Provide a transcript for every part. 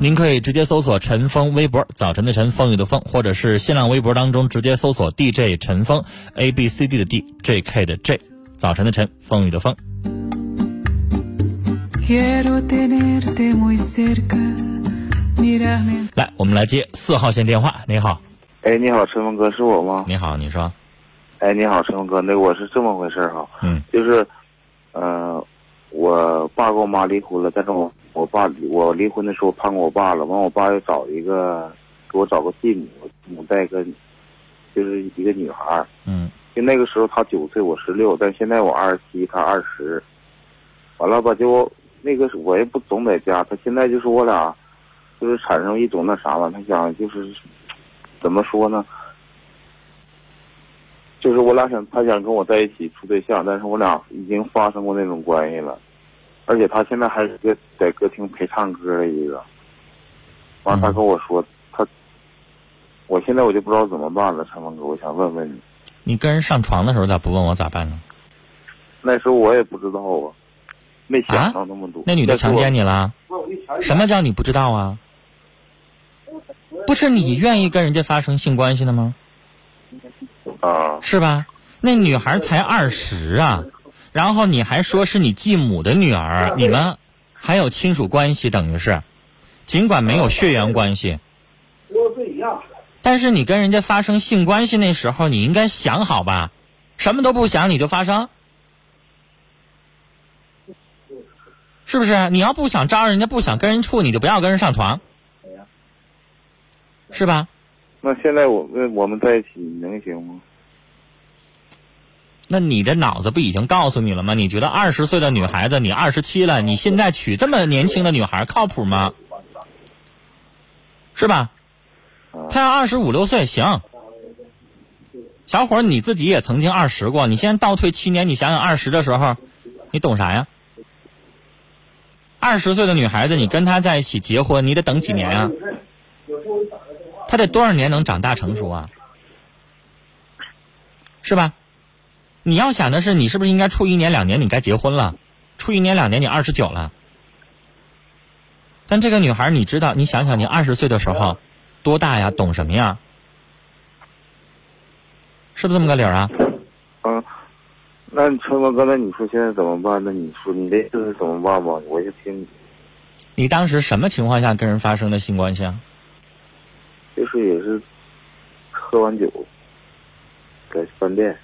您可以直接搜索陈峰微博，早晨的晨，风雨的风，或者是新浪微博当中直接搜索 DJ 陈峰，A B C D 的 D，J K 的 J，早晨的晨，风雨的风。来，我们来接四号线电话。你好，哎，你好，陈峰哥，是我吗？你好，你说。哎，你好，陈峰哥，那我是这么回事哈，嗯，就是，呃，我爸跟我妈离婚了，但是我。我爸我离婚的时候判过我爸了，完我爸又找一个，给我找个继母，母带个，就是一个女孩嗯。就那个时候他九岁，我十六，但现在我二十七，他二十。完了吧，就那个我也不总在家，他现在就是我俩，就是产生一种那啥了，他想就是，怎么说呢？就是我俩想，他想跟我在一起处对象，但是我俩已经发生过那种关系了。而且他现在还是个在歌厅陪唱歌的一个，完了他跟我说他，我现在我就不知道怎么办了，陈峰哥，我想问问你，你跟人上床的时候咋不问我咋办呢？那时候我也不知道啊，没想到那么多。那女的强奸你了？什么叫你不知道啊？不是你愿意跟人家发生性关系的吗？啊，是吧？那女孩才二十啊。然后你还说是你继母的女儿，你们还有亲属关系，等于是，尽管没有血缘关系，但是你跟人家发生性关系那时候，你应该想好吧？什么都不想你就发生，是不是？你要不想招人家不想跟人处，你就不要跟人上床，是吧？那现在我们我们在一起能行吗？那你的脑子不已经告诉你了吗？你觉得二十岁的女孩子，你二十七了，你现在娶这么年轻的女孩靠谱吗？是吧？他要二十五六岁行。小伙儿你自己也曾经二十过，你现在倒退七年，你想想二十的时候，你懂啥呀？二十岁的女孩子，你跟她在一起结婚，你得等几年啊？她得多少年能长大成熟啊？是吧？你要想的是，你是不是应该处一年两年？你该结婚了，处一年两年，你二十九了。但这个女孩，你知道？你想想，你二十岁的时候多大呀？懂什么呀？是不是这么个理儿啊？嗯，那春哥，刚才你说现在怎么办？那你说你的意思是怎么办吧？我就听你。你当时什么情况下跟人发生的性关系啊？就是也是喝完酒，在饭店。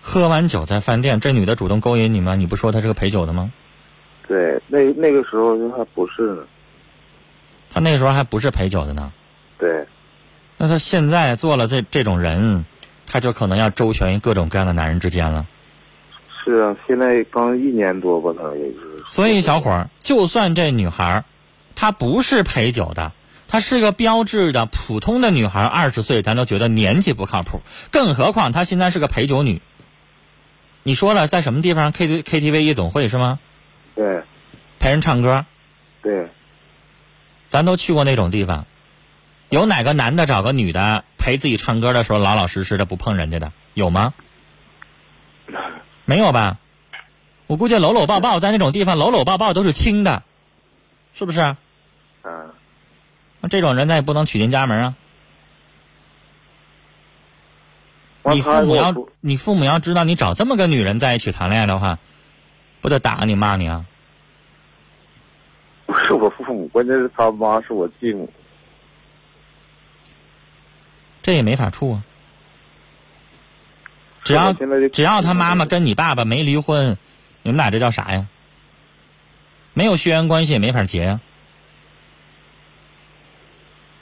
喝完酒在饭店，这女的主动勾引你吗？你不说她是个陪酒的吗？对，那那个时候就还不是呢。她那时候还不是陪酒的呢。对。那她现在做了这这种人，她就可能要周旋于各种各样的男人之间了。是啊，现在刚一年多吧，可能也是。所以小伙儿，就算这女孩儿，她不是陪酒的，她是个标志的普通的女孩儿，二十岁咱都觉得年纪不靠谱，更何况她现在是个陪酒女。你说了，在什么地方 K T K T V 夜总会是吗？对陪人唱歌，对，咱都去过那种地方。有哪个男的找个女的陪自己唱歌的时候老老实实的不碰人家的，有吗？没有吧？我估计搂搂抱抱在那种地方搂搂抱抱都是轻的，是不是？嗯，那这种人咱也不能娶进家门啊！完你父母要你父母要知道你找这么个女人在一起谈恋爱的话，不得打你骂你啊！不是我父母，关键是他妈是我继母。这也没法处啊。只要只要他妈妈跟你爸爸没离婚，你们俩这叫啥呀？没有血缘关系也没法结呀，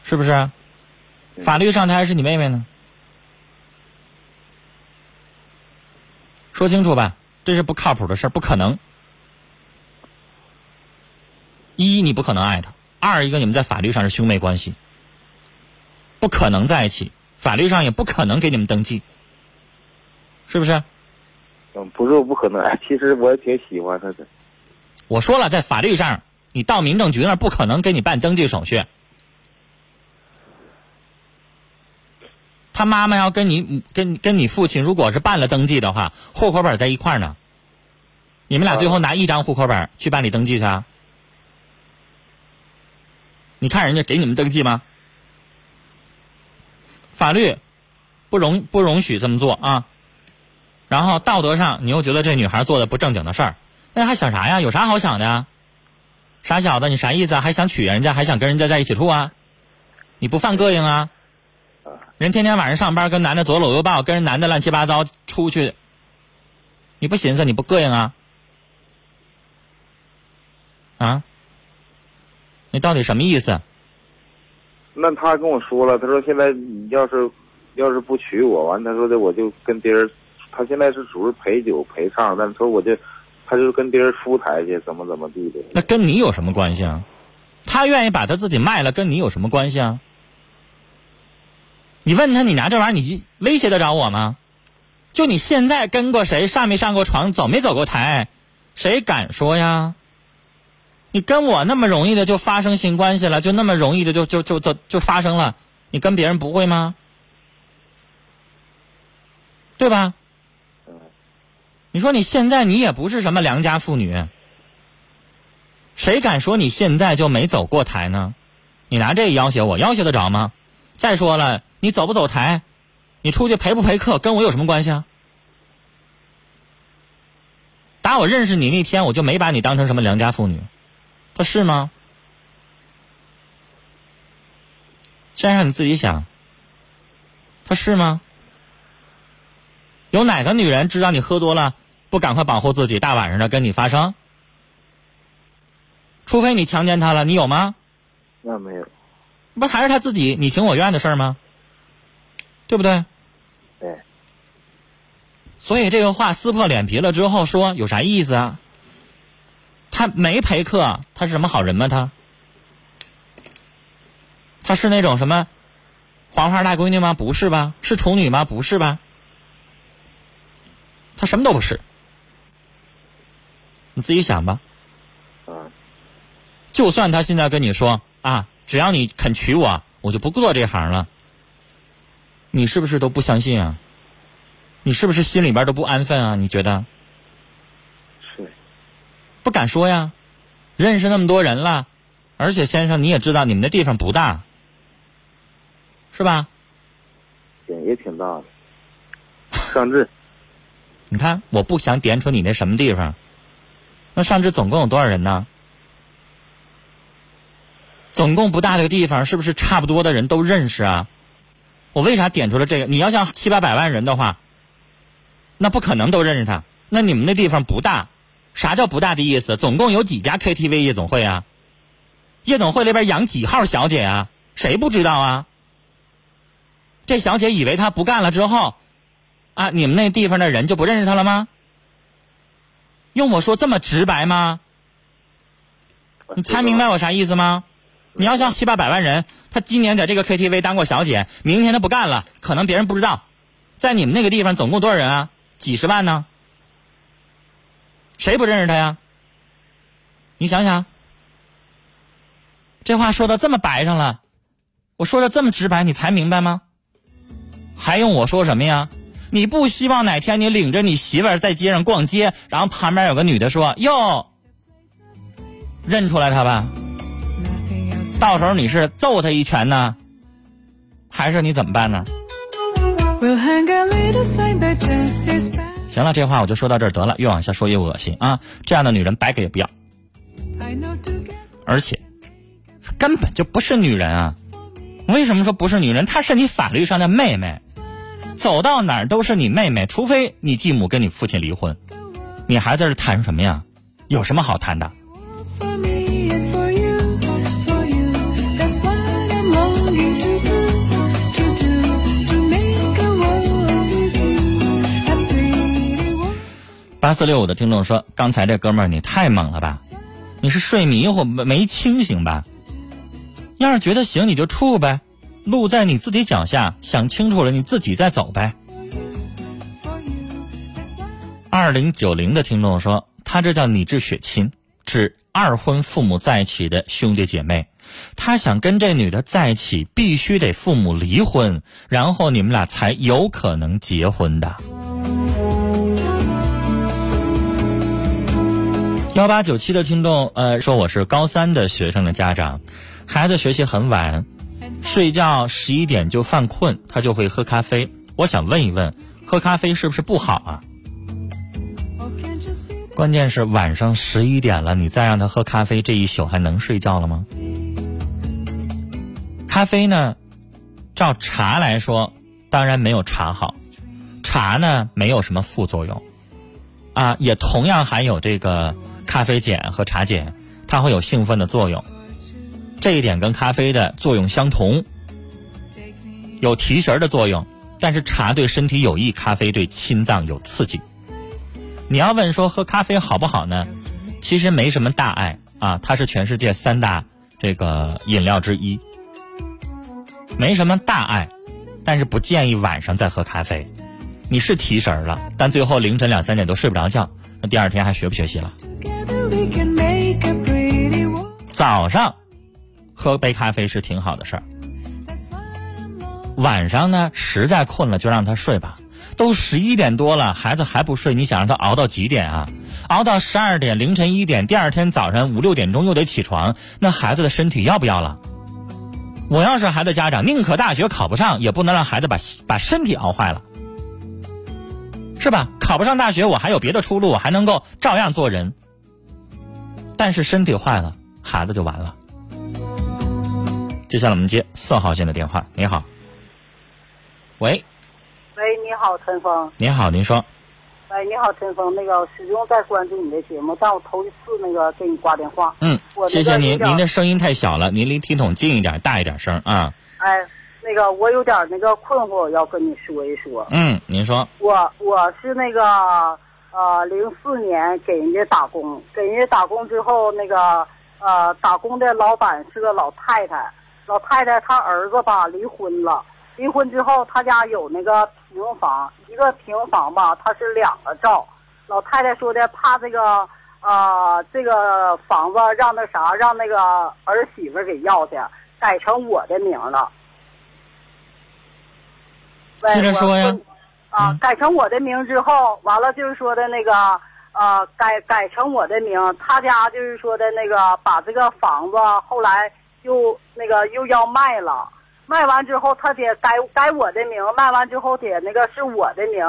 是不是？嗯法律上她还是你妹妹呢。说清楚吧，这是不靠谱的事儿，不可能。一，你不可能爱他；二，一个你们在法律上是兄妹关系，不可能在一起，法律上也不可能给你们登记，是不是？嗯，不是我不可能，爱 其实我也挺喜欢他的。我说了，在法律上，你到民政局那儿不可能给你办登记手续。他妈妈要跟你跟跟你父亲，如果是办了登记的话，户口本在一块呢。你们俩最后拿一张户口本去办理登记去啊？你看人家给你们登记吗？法律不容不容许这么做啊。然后道德上，你又觉得这女孩做的不正经的事儿，那还想啥呀？有啥好想的呀？傻小子，你啥意思啊？还想娶人家，还想跟人家在一起处啊？你不犯膈应啊？人天天晚上上班跟男的左搂右抱，跟人男的乱七八糟出去，你不寻思你不膈应啊？啊？你到底什么意思？那他跟我说了，他说现在你要是要是不娶我，完他说的我就跟别人，他现在是属于陪酒陪唱，但是说我就他就跟别人出台去，怎么怎么地的。那跟你有什么关系啊？他愿意把他自己卖了，跟你有什么关系啊？你问他，你拿这玩意儿，你威胁得着我吗？就你现在跟过谁，上没上过床，走没走过台，谁敢说呀？你跟我那么容易的就发生性关系了，就那么容易的就就就就就发生了，你跟别人不会吗？对吧？你说你现在你也不是什么良家妇女，谁敢说你现在就没走过台呢？你拿这要挟我，要挟得着吗？再说了，你走不走台，你出去陪不陪客，跟我有什么关系啊？打我认识你那天，我就没把你当成什么良家妇女，他是吗？先生，你自己想，他是吗？有哪个女人知道你喝多了不赶快保护自己，大晚上的跟你发生？除非你强奸她了，你有吗？那没有，不还是她自己你情我愿的事儿吗？对不对？对，所以这个话撕破脸皮了之后说有啥意思啊？他没陪客，他是什么好人吗？他他是那种什么黄花大闺女吗？不是吧？是处女吗？不是吧？他什么都不是，你自己想吧。嗯，就算他现在跟你说啊，只要你肯娶我，我就不做这行了，你是不是都不相信啊？你是不是心里边都不安分啊？你觉得是，不敢说呀？认识那么多人了，而且先生你也知道你们那地方不大，是吧？挺也挺大的，上志，你看，我不想点出你那什么地方，那上至总共有多少人呢？总共不大的地方，是不是差不多的人都认识啊？我为啥点出了这个？你要像七八百万人的话，那不可能都认识他。那你们那地方不大，啥叫不大的意思？总共有几家 KTV 夜总会啊？夜总会里边养几号小姐啊？谁不知道啊？这小姐以为他不干了之后，啊，你们那地方的人就不认识他了吗？用我说这么直白吗？你猜明白我啥意思吗？你要像七八百万人，他今年在这个 KTV 当过小姐，明天他不干了，可能别人不知道。在你们那个地方，总共多少人啊？几十万呢？谁不认识他呀？你想想，这话说的这么白上了，我说的这么直白，你才明白吗？还用我说什么呀？你不希望哪天你领着你媳妇儿在街上逛街，然后旁边有个女的说：“哟，认出来他吧？”到时候你是揍他一拳呢，还是你怎么办呢？行了，这话我就说到这儿得了，越往下说越恶心啊！这样的女人白给也不要，而且根本就不是女人啊！为什么说不是女人？她是你法律上的妹妹，走到哪儿都是你妹妹，除非你继母跟你父亲离婚，你还在这谈什么呀？有什么好谈的？八四六五的听众说：“刚才这哥们儿你太猛了吧？你是睡迷糊没清醒吧？要是觉得行你就处呗，路在你自己脚下，想清楚了你自己再走呗。”二零九零的听众说：“他这叫拟制血亲，指二婚父母在一起的兄弟姐妹。他想跟这女的在一起，必须得父母离婚，然后你们俩才有可能结婚的。”幺八九七的听众，呃，说我是高三的学生的家长，孩子学习很晚，睡觉十一点就犯困，他就会喝咖啡。我想问一问，喝咖啡是不是不好啊？关键是晚上十一点了，你再让他喝咖啡，这一宿还能睡觉了吗？咖啡呢，照茶来说，当然没有茶好，茶呢没有什么副作用，啊，也同样含有这个。咖啡碱和茶碱，它会有兴奋的作用，这一点跟咖啡的作用相同，有提神的作用。但是茶对身体有益，咖啡对心脏有刺激。你要问说喝咖啡好不好呢？其实没什么大碍啊，它是全世界三大这个饮料之一，没什么大碍，但是不建议晚上再喝咖啡。你是提神了，但最后凌晨两三点都睡不着觉，那第二天还学不学习了？早上喝杯咖啡是挺好的事儿，晚上呢实在困了就让他睡吧。都十一点多了，孩子还不睡，你想让他熬到几点啊？熬到十二点、凌晨一点，第二天早上五六点钟又得起床，那孩子的身体要不要了？我要是孩子家长，宁可大学考不上，也不能让孩子把把身体熬坏了，是吧？考不上大学，我还有别的出路，我还能够照样做人。但是身体坏了。孩子就完了。接下来我们接四号线的电话。你好，喂，喂，你好，陈峰。你好，您说。喂，你好，陈峰。那个始终在关注你的节目，但我头一次那个给你挂电话。嗯，谢谢您。您的声音太小了，您离听筒近一点，大一点声啊。哎，那个我有点那个困惑，要跟你说一说。嗯，您说。我我是那个呃，零四年给人家打工，给人家打工之后那个。呃，打工的老板是个老太太，老太太她儿子吧离婚了，离婚之后他家有那个平房，一个平房吧，它是两个灶。老太太说的怕这个呃这个房子让那啥让那个儿媳妇给要去，改成我的名了。接着说呀。啊，改成我的名之后，完了就是说的那个。呃，改改成我的名，他家就是说的那个，把这个房子后来又那个又要卖了，卖完之后他得改改我的名，卖完之后得那个是我的名，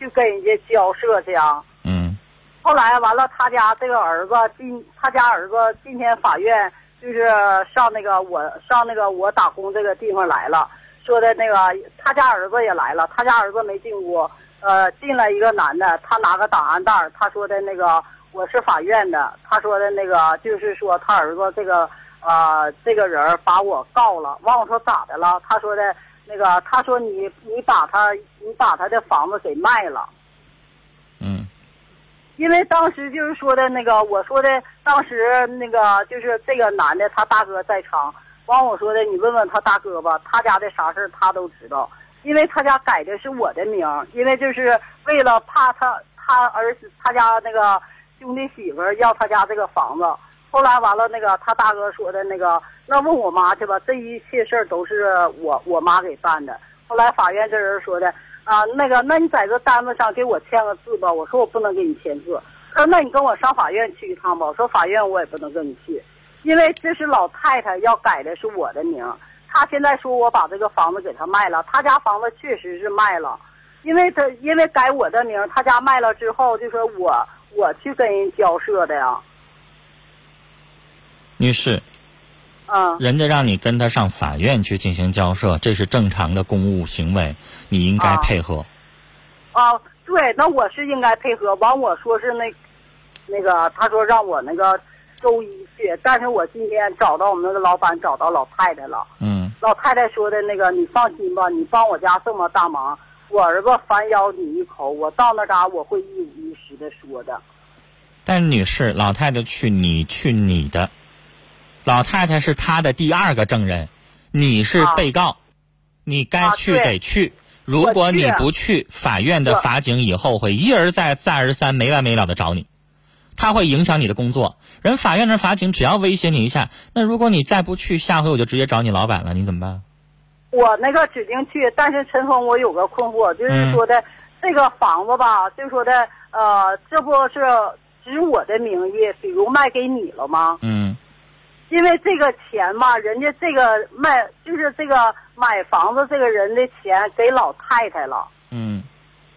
就跟人家交涉去啊。嗯。后来完了，他家这个儿子今他家儿子今天法院就是上那个我上那个我打工这个地方来了，说的那个他家儿子也来了，他家儿子没进屋。呃，进来一个男的，他拿个档案袋他说的那个我是法院的，他说的那个就是说他儿子这个呃这个人把我告了，完我说咋的了？他说的那个他说你你把他你把他的房子给卖了，嗯因为当时就是说的那个我说的当时那个就是这个男的他大哥在场，完我说的你问问他大哥吧，他家的啥事他都知道，因为他家改的是我的名，因为就是为了怕他他儿子他家那个兄弟媳妇要他家这个房子。后来完了，那个他大哥说的那个，那问我妈去吧，这一切事儿都是我我妈给办的。后来法院这人说的啊，那个，那你在这单子上给我签个字吧。我说我不能给你签字。他说那你跟我上法院去一趟吧。我说法院我也不能跟你去，因为这是老太太要改的是我的名她。现在说我把这个房子给她卖了，她家房子确实是卖了，因为她因为改我的名她，家卖了之后就说我我去跟人交涉的呀。女士，嗯人家让你跟他上法院去进行交涉，这是正常的公务行为，你应该啊配合。啊，对，那我是应该配合。完，我说是那，那个他说让我那个周一去，但是我今天找到我们那个老板，找到老太太了。嗯老太太说的那个，你放心吧，你帮我家这么大忙，我儿子反咬你一口，我到那嘎我会一五一十的说的。但是女士，老太太去你去你的，老太太是她的第二个证人，你是啊被告，你该啊去得去。如果你不去，法院的法警以后会一而再再而三没完没了的找你，他会影响你的工作。人法院的法警只要威胁你一下，那如果你再不去，下回我就直接找你老板了，你怎么办？我那个指定去，但是陈峰，我有个困惑，就是说的、这个房子吧，就说的呃，这不是指我的名义，比如卖给你了吗？嗯因为这个钱嘛，人家这个卖就是这个买房子这个人的钱给老太太了，嗯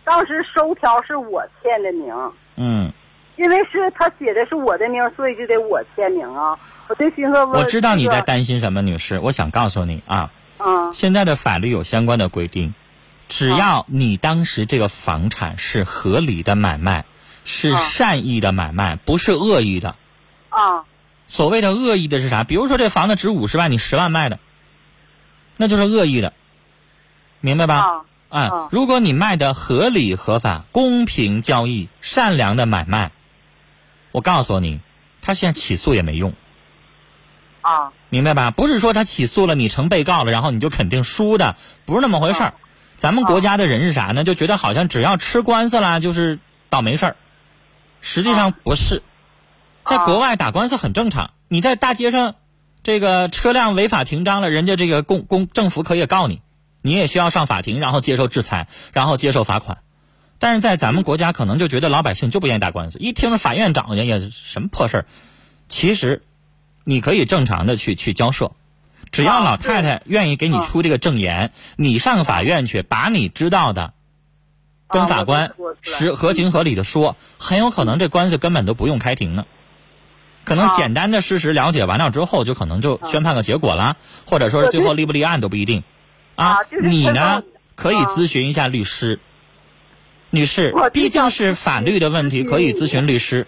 当时收条是我签的名，嗯，因为是他写的是我的名，所以就得我签名啊。我就寻思，我知道你在担心什么，女士，我想告诉你啊。嗯现在的法律有相关的规定，只要你当时这个房产是合理的买卖，是啊善意的买卖，不是恶意的。啊所谓的恶意的是啥？比如说这房子值五十万，你十万卖的，那就是恶意的，明白吧？啊啊啊，如果你卖的合理合法、公平交易、善良的买卖，我告诉你，他现在起诉也没用。啊明白吧？不是说他起诉了你成被告了，然后你就肯定输的，不是那么回事儿。咱们国家的人是啥呢？就觉得好像只要吃官司啦，就是倒霉事儿。实际上不是，在国外打官司很正常。你在大街上，这个车辆违法停张了，人家这个公公政府可以告你，你也需要上法庭，然后接受制裁，然后接受罚款。但是在咱们国家，可能就觉得老百姓就不愿意打官司，一听着法院找去也什么破事儿。其实，你可以正常的去去交涉，只要啊老太太愿意给你出这个证言，你上法院去把你知道的跟法官实合情合理的说，很有可能这官司根本都不用开庭呢。可能啊简单的事实了解完了之后，就可能就宣判个结果了，或者说是最后立不立案都不一定。啊你呢可以啊咨询一下律师，女士我，毕竟是法律的问题，可以咨询律师。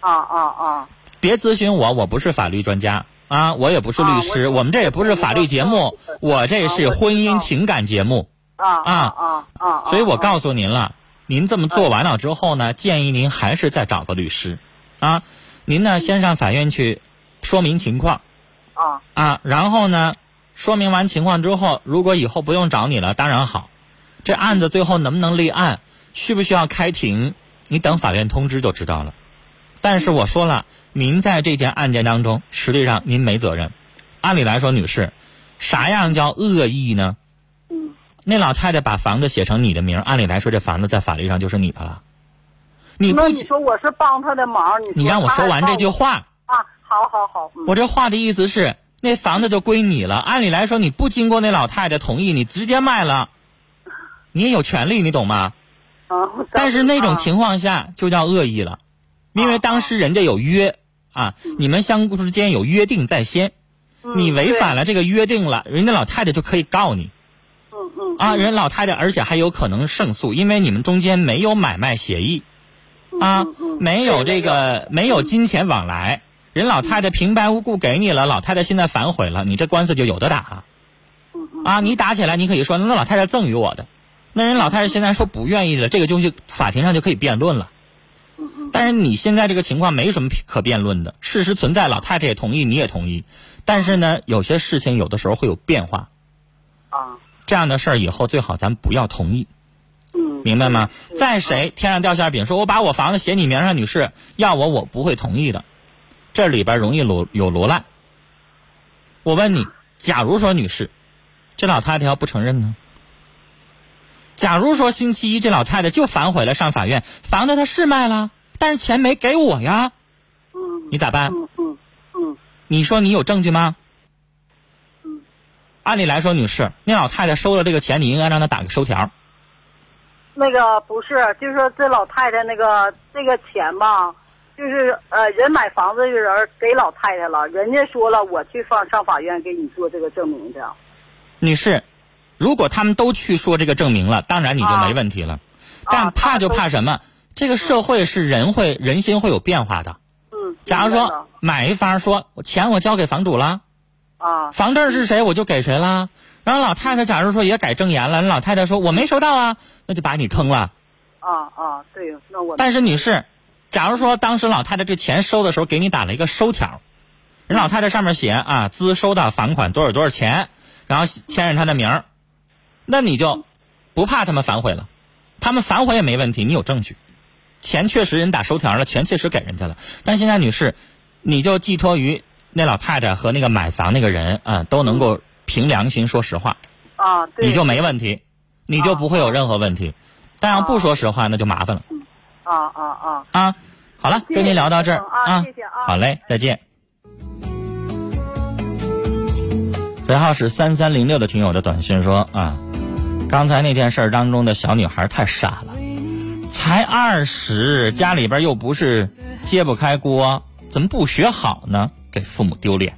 啊啊啊别咨询我，我不是法律专家啊，我也不是律啊师，我我们这也不是法律节目，我这是婚姻情感节目，啊啊啊啊！所以我告诉您了，您这么做完了之后呢，建议您还是再找个律师，啊，您呢先上法院去说明情况啊啊，然后呢说明完情况之后，如果以后不用找你了，当然好，这案子最后能不能立案，需不需要开庭，你等法院通知就知道了。但是我说了，您在这件案件当中，实际上您没责任。按理来说，女士，啥样叫恶意呢？嗯那老太太把房子写成你的名，按理来说，这房子在法律上就是你的了。你不你说我是帮他的忙，你你让我说完这句话，啊，好好好，嗯我这话的意思是，那房子就归你了。按理来说，你不经过那老太太同意，你直接卖了，你也有权利，你懂吗？啊，但是那种啊情况下就叫恶意了，因为当时人家有约啊，你们相互之间有约定在先，你违反了这个约定了，人家老太太就可以告你嗯嗯啊，人老太太而且还有可能胜诉，因为你们中间没有买卖协议啊没有这个没有金钱往来，人老太太平白无故给你了，老太太现在反悔了，你这官司就有的打。啊，你打起来，你可以说那老太太赠予我的，那人老太太现在说不愿意了，这个东西法庭上就可以辩论了。但是你现在这个情况没什么可辩论的，事实存在，老太太也同意，你也同意。但是呢，有些事情有的时候会有变化，啊，这样的事儿以后最好咱不要同意，嗯，明白吗？在谁天上掉馅饼，说我把我房子写你名上，女士要我我不会同意的，这里边容易罗有罗烂。我问你，假如说女士，这老太太要不承认呢？假如说星期一这老太太就反悔了，上法院，房子她是卖了，但是钱没给我呀，嗯你咋办？嗯嗯嗯你说你有证据吗？嗯，按理来说，女士，那老太太收了这个钱，你应该让她打个收条。那个不是，就是说这老太太那个这个钱吧，就是呃人买房子的人给老太太了，人家说了我去上上法院给你做这个证明的。女士，如果他们都去说这个证明了，当然你就没问题了。但怕就怕什么？这个社会是人会人心会有变化的。嗯，假如说买一方说钱我交给房主了，啊房证是谁我就给谁了。然后老太太假如说也改证言了，人老太太说我没收到啊，那就把你坑了。啊啊，对，那我但是女士，假如说当时老太太这钱收的时候给你打了一个收条，人老太太上面写啊资收到房款多少多少钱，然后签上她的名儿，那你就不怕他们反悔了，他们反悔也没问题，你有证据，钱确实人打收条了，钱确实给人家了。但现在女士，你就寄托于那老太太和那个买房那个人啊都能够凭良心说实话，啊，对，你就没问题，你就不会有任何问题。但要不说实话，那就麻烦了。啊啊啊，啊，好了，跟您聊到这儿啊谢谢啊好嘞，再见。尾号是三三零六的听友的短信说啊，刚才那件事儿当中的小女孩太傻了，才二十，家里边又不是揭不开锅，怎么不学好呢？给父母丢脸。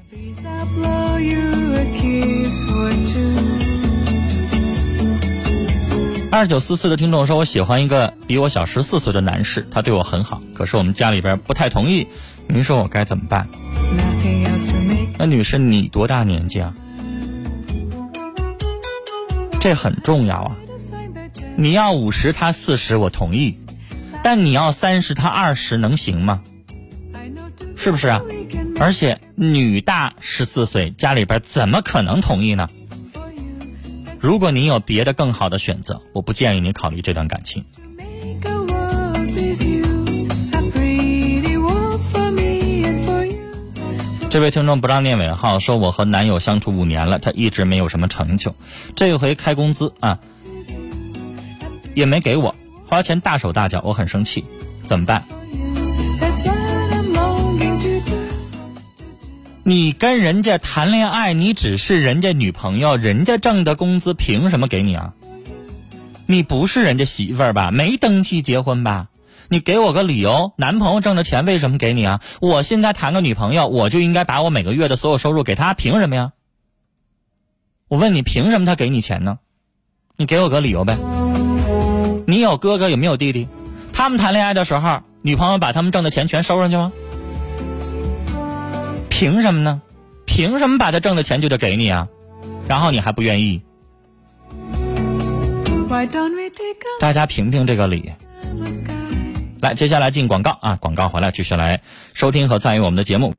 二九四四的听众说，我喜欢一个比我小十四岁的男士，他对我很好，可是我们家里边不太同意，您说我该怎么办？那女士，你多大年纪啊？这很重要啊！你要五十，他四十，我同意；但你要三十，他二十，能行吗？是不是啊？而且女大十四岁，家里边怎么可能同意呢？如果您有别的更好的选择，我不建议你考虑这段感情。这位听众不让念尾号，说我和男友相处五年了，他一直没有什么成就，这回开工资啊，也没给我，花钱大手大脚，我很生气，怎么办？你跟人家谈恋爱，你只是人家女朋友，人家挣的工资凭什么给你啊？你不是人家媳妇儿吧？没登记结婚吧？你给我个理由，男朋友挣的钱为什么给你啊？我现在谈个女朋友，我就应该把我每个月的所有收入给她，凭什么呀？我问你，凭什么他给你钱呢？你给我个理由呗。你有哥哥有没有弟弟？他们谈恋爱的时候，女朋友把他们挣的钱全收上去吗？凭什么呢？凭什么把他挣的钱就得给你啊？然后你还不愿意大家评评这个理。来，接下来进广告啊，广告回来继续来收听和参与我们的节目。